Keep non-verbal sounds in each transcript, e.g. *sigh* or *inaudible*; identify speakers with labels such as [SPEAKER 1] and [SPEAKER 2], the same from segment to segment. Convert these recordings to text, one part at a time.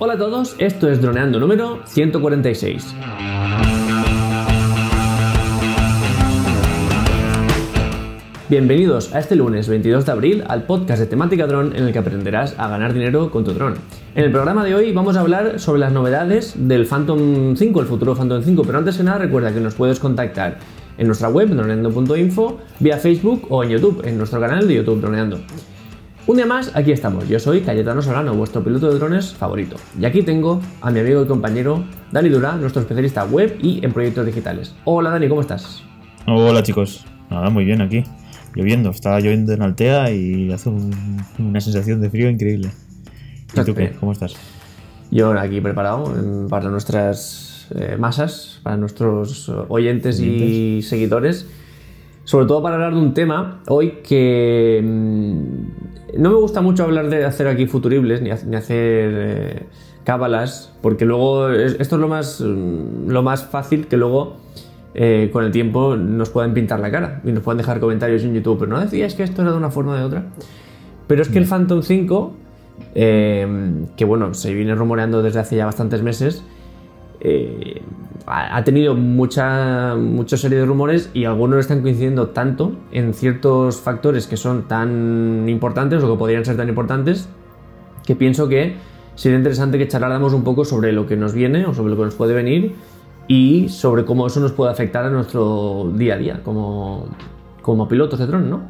[SPEAKER 1] Hola a todos, esto es Droneando número 146. Bienvenidos a este lunes 22 de abril al podcast de temática dron en el que aprenderás a ganar dinero con tu dron. En el programa de hoy vamos a hablar sobre las novedades del Phantom 5, el futuro Phantom 5, pero antes que nada recuerda que nos puedes contactar en nuestra web droneando.info, vía Facebook o en YouTube, en nuestro canal de YouTube Droneando. Un día más, aquí estamos. Yo soy Cayetano Solano, vuestro piloto de drones favorito. Y aquí tengo a mi amigo y compañero Dani Dura, nuestro especialista web y en proyectos digitales. Hola Dani, ¿cómo estás?
[SPEAKER 2] Hola chicos, nada, muy bien aquí. Lloviendo, está lloviendo en Altea y hace una sensación de frío increíble. ¿Y tú qué? ¿Cómo estás?
[SPEAKER 1] Yo aquí preparado para nuestras eh, masas, para nuestros oyentes, y seguidores. Sobre todo para hablar de un tema hoy que mm, no me gusta mucho hablar de hacer aquí futuribles ni, hacer eh, cábalas, porque luego esto es lo más, mm, lo más fácil que luego eh, con el tiempo nos pueden pintar la cara y nos pueden dejar comentarios en YouTube, pero no decías que esto era de una forma o de otra. Pero es que el Phantom 5, eh, que bueno, se viene rumoreando desde hace ya bastantes meses, eh, ha tenido mucha, mucha serie de rumores y algunos están coincidiendo tanto en ciertos factores que son tan importantes o que podrían ser tan importantes que pienso que sería interesante que charláramos un poco sobre lo que nos viene o sobre lo que nos puede venir y sobre cómo eso nos puede afectar a nuestro día a día como, como pilotos de dron, ¿no?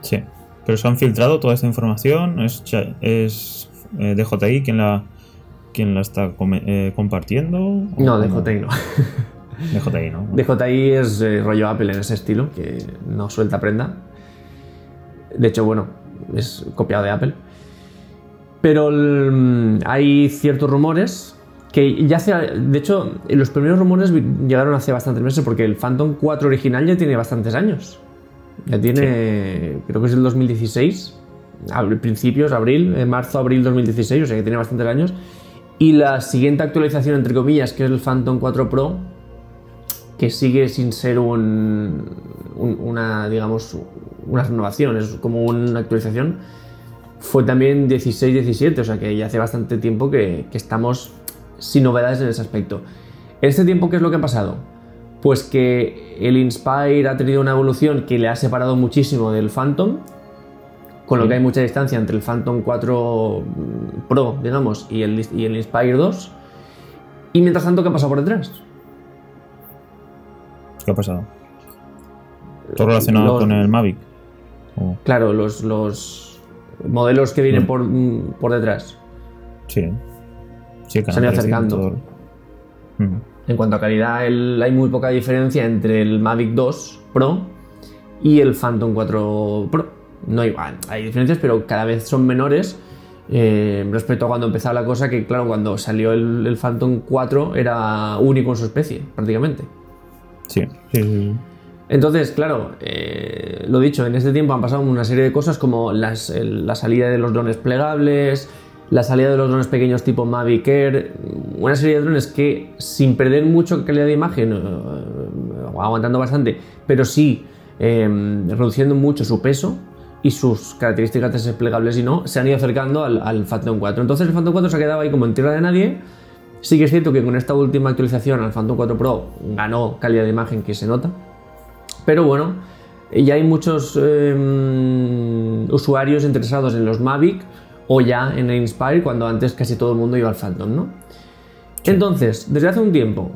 [SPEAKER 2] Sí, pero se han filtrado toda esta información, es, es eh, DJI quien la, quien la está eh, compartiendo.
[SPEAKER 1] No, DJI no. *laughs*
[SPEAKER 2] DJI no.
[SPEAKER 1] DJI es eh, rollo Apple en ese estilo, que no suelta prenda. De hecho, bueno, es copiado de Apple. Pero mm, hay ciertos rumores que ya hace, de hecho, los primeros rumores llegaron hace bastantes meses porque el Phantom 4 original ya tiene bastantes años. Ya tiene, creo que es el 2016, principios, abril, en marzo, abril 2016, o sea que tiene bastantes años. Y la siguiente actualización, entre comillas, que es el Phantom 4 Pro, que sigue sin ser un, una, digamos, una renovación, es como una actualización, fue también 16-17, o sea que ya hace bastante tiempo que, que estamos sin novedades en ese aspecto. En este tiempo, ¿qué es lo que ha pasado? Pues que el Inspire ha tenido una evolución que le ha separado muchísimo del Phantom, con lo que hay mucha distancia entre el Phantom 4 Pro, digamos, y el, y el Inspire 2. Y mientras tanto, ¿qué ha pasado por detrás?
[SPEAKER 2] ¿Qué ha pasado? ¿Todo relacionado con el Mavic?
[SPEAKER 1] Claro, los, los, modelos que vienen mm. por, por detrás.
[SPEAKER 2] Sí
[SPEAKER 1] se han ido acercando. En cuanto a calidad, hay muy poca diferencia entre el Mavic 2 Pro y el Phantom 4 Pro. No hay, hay diferencias, pero cada vez son menores eh, respecto a cuando empezaba la cosa, que claro, cuando salió el, Phantom 4 era único en su especie, prácticamente.
[SPEAKER 2] Sí.
[SPEAKER 1] Entonces, claro, eh, lo dicho, en este tiempo han pasado una serie de cosas como la salida de los drones plegables, la salida de los drones pequeños tipo Mavic Air, una serie de drones que sin perder mucho calidad de imagen, eh, aguantando bastante, pero sí reduciendo mucho su peso y sus características desplegables y no, se han ido acercando al, Phantom 4. Entonces el Phantom 4 se ha quedado ahí como en tierra de nadie. Sí que es cierto que con esta última actualización al Phantom 4 Pro ganó calidad de imagen que se nota, pero bueno, ya hay muchos em, usuarios interesados en los Mavic o ya en el Inspire cuando antes casi todo el mundo iba al Phantom, ¿no? Entonces, desde hace un tiempo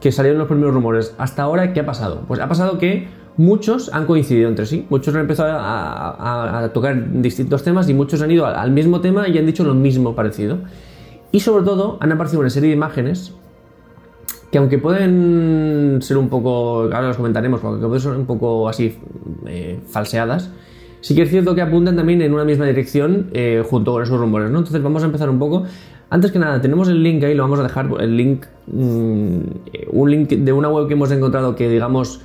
[SPEAKER 1] que salieron los primeros rumores, hasta ahora, ¿qué ha pasado? Pues ha pasado que muchos han coincidido entre sí, muchos han empezado a, tocar distintos temas y muchos han ido al, mismo tema y han dicho lo mismo parecido. Y sobre todo han aparecido una serie de imágenes que aunque pueden ser un poco, ahora los comentaremos, porque pueden ser un poco así eh, falseadas, Sí que es cierto que apuntan también en una misma dirección eh, junto con esos rumores, ¿no? Entonces vamos a empezar un poco. Antes que nada, tenemos el link ahí, lo vamos a dejar, el link, mm, un link de una web que hemos encontrado que, digamos,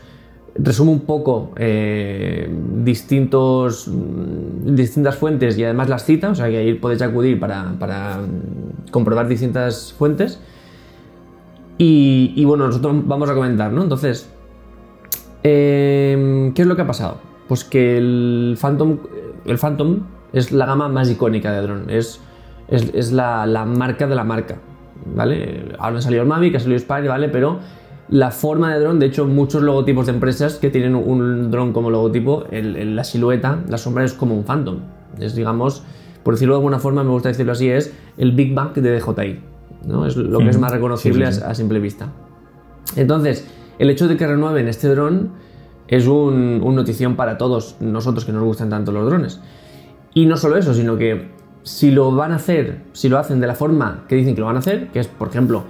[SPEAKER 1] resume un poco eh, distintos, mm, distintas fuentes y además las cita, o sea que ahí podéis acudir para, mm, comprobar distintas fuentes. Y, bueno, nosotros vamos a comentar, ¿no? Entonces, eh, ¿qué es lo que ha pasado? Pues que el Phantom, el Phantom es la gama más icónica de dron. Es es, la, marca de la marca, ¿vale? Ahora ha salido el Mavic, ha salido Spire, ¿vale? Pero la forma de dron, de hecho, muchos logotipos de empresas que tienen un dron como logotipo, el- el- la silueta, la sombra es como un Phantom. Es, digamos, por decirlo de alguna forma, me gusta decirlo así, es el Big Bang de DJI. ¿no? Es lo que es más reconocible
[SPEAKER 2] Sí, sí, sí.
[SPEAKER 1] A, a simple vista. Entonces, el hecho de que renueven este dron es un, un notición para todos nosotros que nos gustan tanto los drones. Y no solo eso, sino que si lo van a hacer, si lo hacen de la forma que dicen que lo van a hacer, que es, por ejemplo,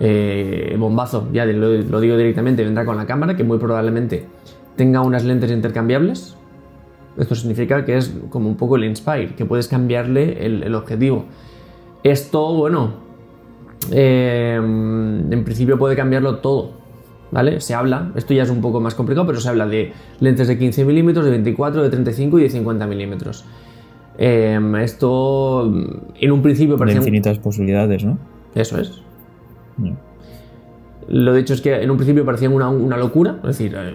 [SPEAKER 1] eh, bombazo, ya lo, lo digo directamente, vendrá con la cámara, que muy probablemente tenga unas lentes intercambiables. Esto significa que es como un poco el Inspire, que puedes cambiarle el, el objetivo. Esto, bueno, eh, en principio puede cambiarlo todo, ¿vale? Se habla, esto ya es un poco más complicado, pero se habla de lentes de 15 milímetros, de 24, de 35 y de 50 milímetros. Eh, esto en un principio
[SPEAKER 2] De
[SPEAKER 1] parecía...
[SPEAKER 2] infinitas posibilidades, ¿no?
[SPEAKER 1] Eso es.
[SPEAKER 2] Ya.
[SPEAKER 1] Lo de hecho es que en un principio parecía una, una locura, es decir, eh,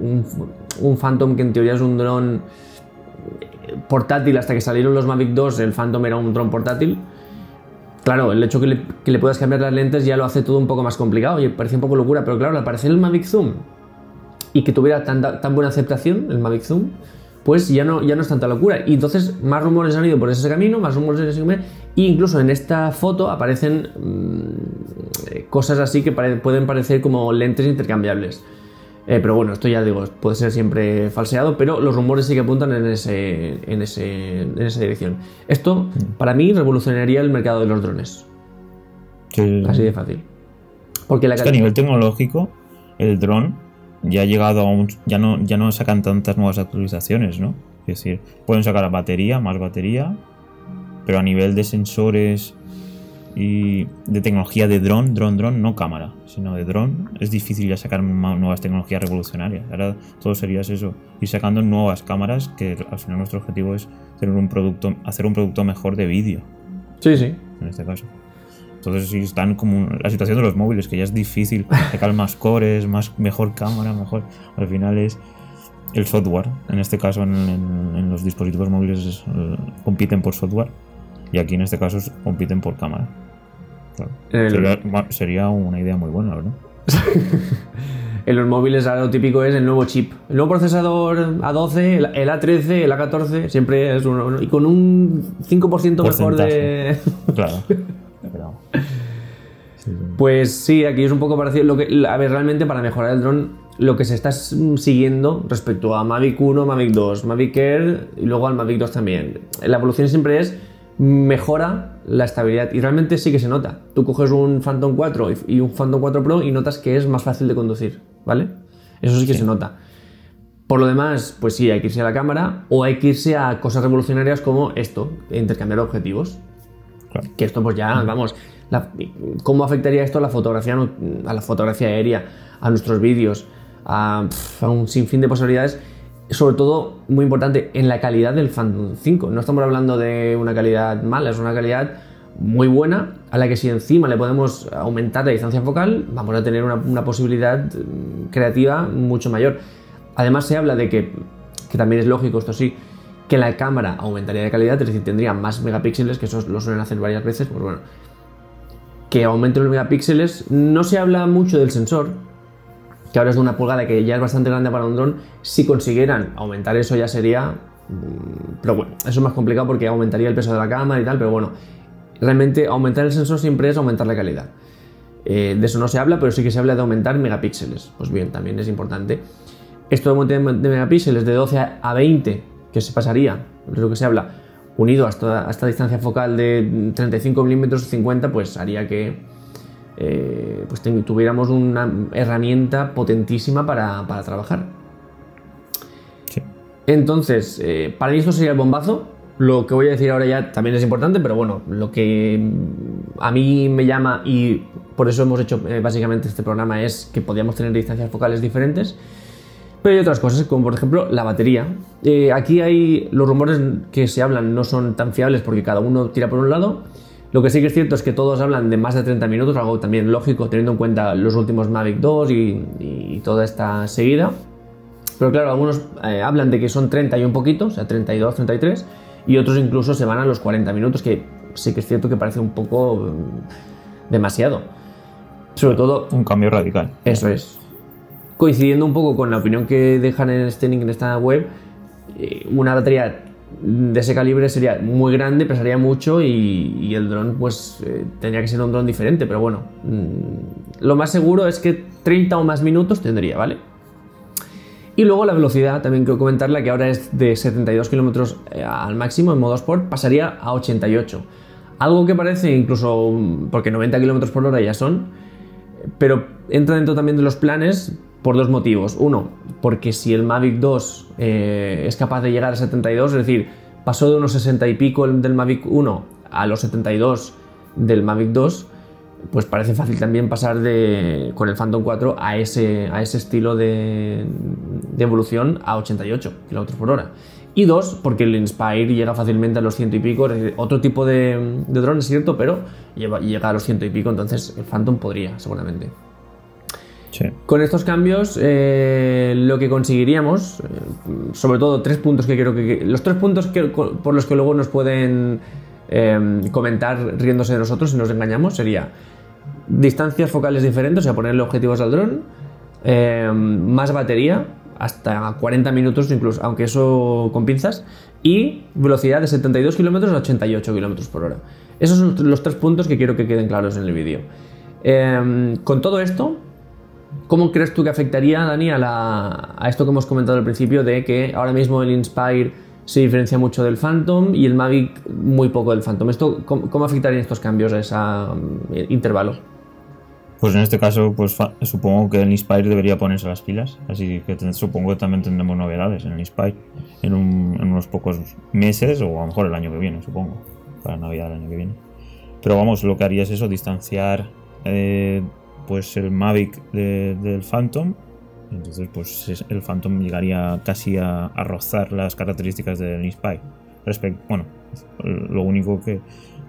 [SPEAKER 1] un, un Phantom que en teoría es un dron eh, portátil, hasta que salieron los Mavic 2, el Phantom era un dron portátil. Claro, el hecho que le, que le puedas cambiar las lentes ya lo hace todo un poco más complicado y parecía un poco locura, pero claro, al aparecer el Mavic Zoom y que tuviera tan, tan buena aceptación, el Mavic Zoom, pues ya no, ya no es tanta locura. Y entonces más rumores han ido por ese camino, más rumores ese camino, e incluso en esta foto aparecen mm, cosas así que pare- pueden parecer como lentes intercambiables. Eh, pero bueno, esto ya digo, puede ser siempre falseado, pero los rumores sí que apuntan en, ese, en, ese, en esa dirección. Esto, para mí, revolucionaría el mercado de los drones.
[SPEAKER 2] Sí,
[SPEAKER 1] Así de fácil. Porque la
[SPEAKER 2] Es que a nivel tecnológico, el dron ya ha llegado a un. Ya no, ya no sacan tantas nuevas actualizaciones, ¿no? Es decir, pueden sacar batería, más batería, pero a nivel de sensores y de tecnología de dron, dron, dron, no cámara, sino de dron, es difícil ya sacar nuevas tecnologías revolucionarias. Ahora todo sería eso, ir sacando nuevas cámaras, que al final nuestro objetivo es tener un producto, hacer un producto mejor de vídeo
[SPEAKER 1] Sí, sí.
[SPEAKER 2] en este caso. Entonces sí están como la situación de los móviles, que ya es difícil sacar más *laughs* cores, más mejor cámara, mejor. Al final es el software. En este caso en, en- en los dispositivos móviles es, eh, compiten por software y aquí en este caso compiten por cámara. Claro.
[SPEAKER 1] El-
[SPEAKER 2] Sería, sería una idea muy buena, ¿verdad? *laughs*
[SPEAKER 1] En los móviles ahora lo típico es el nuevo chip. El nuevo procesador A12, el el A13, el A14, siempre es uno. Y con un 5% mejor de... *laughs*
[SPEAKER 2] Claro. Pero- Sí, sí.
[SPEAKER 1] Pues sí, aquí es un poco parecido. Lo que, a ver, realmente para mejorar el dron, lo que se está siguiendo respecto a Mavic 1, Mavic 2, Mavic Air y luego al Mavic 2 también. La evolución siempre es mejora la estabilidad y realmente sí que se nota. Tú coges un Phantom 4 y un Phantom 4 Pro y notas que es más fácil de conducir, ¿vale? Eso sí que se nota. Por lo demás, pues sí, hay que irse a la cámara o hay que irse a cosas revolucionarias como esto, intercambiar objetivos.
[SPEAKER 2] Claro.
[SPEAKER 1] Que esto pues ya, vamos, la- ¿cómo afectaría esto a la fotografía, a la fotografía aérea, a nuestros vídeos, a un sinfín de posibilidades? Sobre todo, muy importante, en la calidad del Phantom 5. No estamos hablando de una calidad mala, es una calidad muy buena, a la que si encima le podemos aumentar la distancia focal, vamos a tener una, una posibilidad mm, creativa mucho mayor. Además se habla de que, que también es lógico, esto sí, que la cámara aumentaría de calidad, es decir, tendría más megapíxeles, que eso lo suelen hacer varias veces, pues bueno, que aumenten los megapíxeles. No se habla mucho del sensor, que ahora es de una pulgada, que ya es bastante grande para un dron. Si consiguieran aumentar eso ya sería... mm, Pero bueno, eso es más complicado porque aumentaría el peso de la cámara y tal, pero bueno, realmente aumentar el sensor siempre es aumentar la calidad. Eh, de eso no se habla, pero sí que se habla de aumentar megapíxeles. Pues bien, también es importante. Esto de aumento de megapíxeles de 12 a 20, que se pasaría, es lo que se habla, unido a esta, a esta distancia focal de 35 milímetros 50, pues haría que eh, pues tuviéramos una herramienta potentísima para, para trabajar.
[SPEAKER 2] Sí.
[SPEAKER 1] Entonces, eh, para mí esto sería el bombazo. Lo que voy a decir ahora ya también es importante, pero bueno, lo que a mí me llama y por eso hemos hecho eh, básicamente este programa es que podíamos tener distancias focales diferentes. Pero hay otras cosas, como por ejemplo la batería. Aquí hay los rumores que se hablan no son tan fiables porque cada uno tira por un lado. Lo que sí que es cierto es que todos hablan de más de 30 minutos, algo también lógico teniendo en cuenta los últimos Mavic 2 y, y toda esta seguida. Pero claro, algunos eh, hablan de que son 30 y un poquito, o sea, 32, 33, y otros incluso se van a los 40 minutos, que sí que es cierto que parece un poco mm, demasiado. Sobre todo...
[SPEAKER 2] Un cambio radical.
[SPEAKER 1] Eso es. Coincidiendo un poco con la opinión que dejan en este link en esta web, eh, una batería de ese calibre sería muy grande, pesaría mucho y, el dron pues eh, que ser un dron diferente, pero bueno, mm, lo más seguro es que 30 o más minutos tendría, ¿vale? Y luego la velocidad, también quiero comentarla que ahora es de 72 kilómetros eh, al máximo en modo Sport, pasaría a 88. Algo que parece incluso, porque 90 kilómetros por hora ya son, pero entra dentro también de los planes por dos motivos. Uno, porque si el Mavic 2 eh, es capaz de llegar a 72, es decir, pasó de unos 60 y pico del Mavic 1 a los 72 del Mavic 2, pues parece fácil también pasar de, con el Phantom 4 a ese, a ese estilo de, evolución a 88 km por hora. Y dos, porque el Inspire llega fácilmente a los ciento y pico, otro tipo de, de dron es cierto, pero llega a los ciento y pico, entonces el Phantom podría, seguramente. Con estos cambios, eh, lo que conseguiríamos, eh, sobre todo tres puntos que creo que. Los tres puntos por los que luego nos pueden eh, comentar riéndose de nosotros si nos engañamos sería distancias focales diferentes, o sea, ponerle objetivos al dron, más batería, hasta 40 minutos incluso, aunque eso con pinzas, y velocidad de 72 km a 88 km por hora. Esos son los tres puntos que quiero que queden claros en el vídeo. Con todo esto, ¿cómo crees tú que afectaría, Dani, a, esto que hemos comentado al principio de que ahora mismo el Inspire se diferencia mucho del Phantom y el Mavic muy poco del Phantom. ¿Esto, cómo, afectarían estos cambios a ese intervalo?
[SPEAKER 2] Pues en este caso, pues supongo que el Inspire debería ponerse las pilas, así que supongo que también tendremos novedades en el Inspire en, unos pocos meses o a lo mejor el año que viene, supongo, para Navidad del año que viene. Pero vamos, lo que haría es eso, distanciar eh, pues el Mavic del Phantom, entonces pues el Phantom llegaría casi a, rozar las características del Inspire. bueno, lo único que,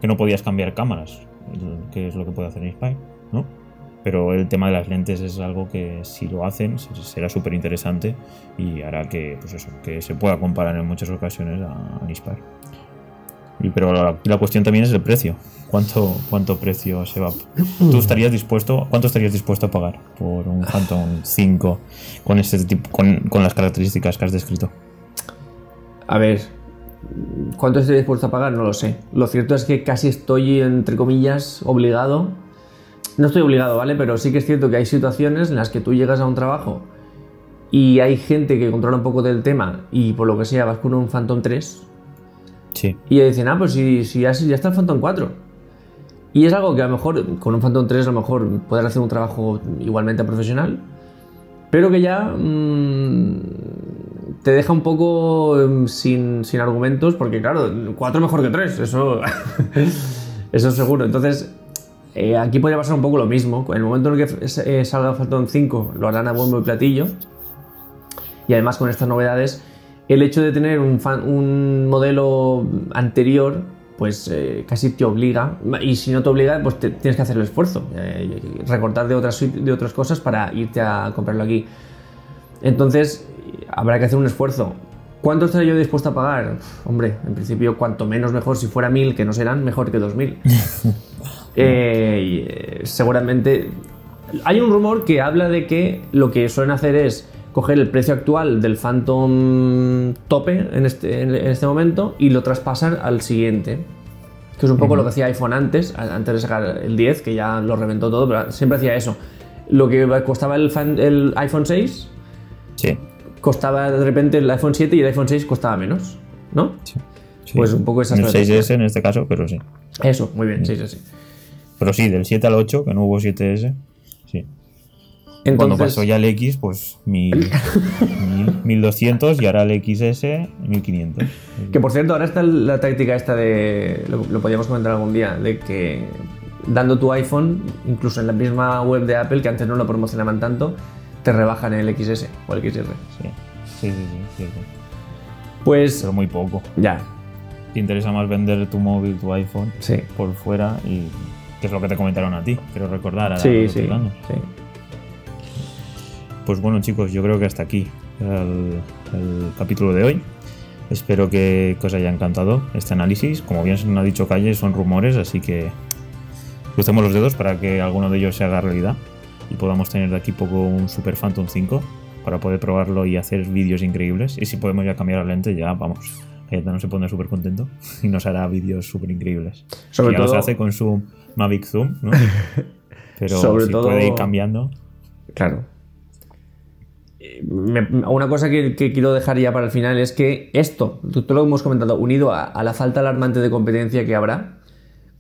[SPEAKER 2] que no podías cambiar cámaras, que es lo que puede hacer Inspire, ¿no? pero el tema de las lentes es algo que si lo hacen será súper interesante y hará que, pues eso, que se pueda comparar en muchas ocasiones a, Nispar. Y, pero la, cuestión también es el precio. ¿Cuánto, ¿Cuánto precio se va? ¿Tú estarías dispuesto, cuánto estarías dispuesto a pagar por un Phantom 5 con, este tipo, con, con las características que has descrito?
[SPEAKER 1] A ver, ¿cuánto estoy dispuesto a pagar? No lo sé. Lo cierto es que casi estoy, entre comillas, obligado no estoy obligado, ¿vale? Pero sí que es cierto que hay situaciones en las que tú llegas a un trabajo y hay gente que controla un poco del tema y por lo que sea vas con un Phantom 3
[SPEAKER 2] sí.
[SPEAKER 1] y dicen, ah, pues si, si ya, está el Phantom 4. Y es algo que a lo mejor con un Phantom 3 a lo mejor puedes hacer un trabajo igualmente profesional, pero que ya mmm, te deja un poco em, sin, sin, argumentos porque claro, 4 mejor que 3, eso, *laughs* eso es seguro. Entonces eh, aquí podría pasar un poco lo mismo. En el momento en el que eh, salga Phantom 5, lo harán a bombo y platillo. Y además, con estas novedades, el hecho de tener un, modelo anterior, pues eh, casi te obliga. Y si no te obliga, pues tienes que hacer el esfuerzo. recortar de otras, de otras cosas para irte a comprarlo aquí. Entonces, habrá que hacer un esfuerzo. ¿Cuánto estaría yo dispuesto a pagar? hombre, en principio, cuanto menos mejor. Si fuera 1000, que no serán, mejor que 2000. *laughs* Eh, seguramente hay un rumor que habla de que lo que suelen hacer es coger el precio actual del Phantom tope en este, en este momento y lo traspasan al siguiente. Que es un poco lo que hacía iPhone antes, antes de sacar el 10, que ya lo reventó todo, pero siempre hacía eso. Lo que costaba el, el iPhone 6,
[SPEAKER 2] sí.
[SPEAKER 1] costaba de repente el iPhone 7 y el iPhone 6 costaba menos, ¿no? Sí. Pues un poco esa
[SPEAKER 2] El 6S en este caso, pero sí.
[SPEAKER 1] Eso, muy bien, 6S.
[SPEAKER 2] Pero sí, del 7 al 8, que no hubo 7S. Sí. Entonces... Cuando pasó ya el X, pues 1200 y ahora el XS 1500.
[SPEAKER 1] Que por cierto, ahora está la táctica esta de. Lo, podríamos comentar algún día, de que dando tu iPhone, incluso en la misma web de Apple, que antes no lo promocionaban tanto, te rebajan el XS o el XR.
[SPEAKER 2] Sí, sí, sí,
[SPEAKER 1] Pues.
[SPEAKER 2] Pero muy poco.
[SPEAKER 1] Ya.
[SPEAKER 2] Te interesa más vender tu móvil, tu iPhone
[SPEAKER 1] sí.
[SPEAKER 2] por fuera y es lo que te comentaron a ti, quiero recordar. A
[SPEAKER 1] sí, sí,
[SPEAKER 2] Pues bueno, chicos, yo creo que hasta aquí el, capítulo de hoy. Espero que, os haya encantado este análisis. Como bien se nos ha dicho Calle, son rumores, así que crucemos los dedos para que alguno de ellos se haga realidad y podamos tener de aquí poco un Super Phantom 5 para poder probarlo y hacer vídeos increíbles. Y si podemos ya cambiar la lente, ya vamos. no se pone súper contento *laughs* y nos hará vídeos súper increíbles. Sobre ya todo se hace con su Mavic Zoom, ¿no? *laughs* Pero Sobre si todo... puede ir cambiando.
[SPEAKER 1] Claro, una cosa que, quiero dejar ya para el final es que esto, todo lo hemos comentado, unido a, la falta alarmante de competencia que habrá,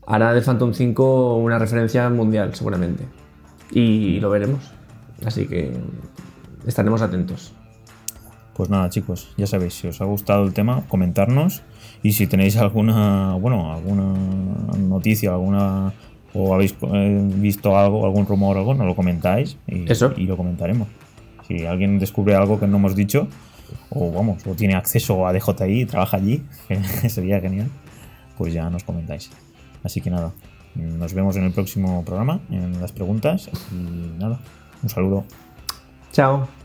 [SPEAKER 1] hará de Phantom 5 una referencia mundial, seguramente. Y lo veremos. Así que estaremos atentos.
[SPEAKER 2] Pues nada, chicos, ya sabéis, si os ha gustado el tema, comentarnos. Y si tenéis alguna, bueno, alguna noticia, alguna o habéis eh, visto algo, algún rumor o algo, nos lo comentáis y, y lo comentaremos. Si alguien descubre algo que no hemos dicho, o vamos, o tiene acceso a DJI trabaja allí, *laughs* sería genial, pues ya nos comentáis. Así que nada, nos vemos en el próximo programa, en las preguntas, y nada, un saludo.
[SPEAKER 1] Chao.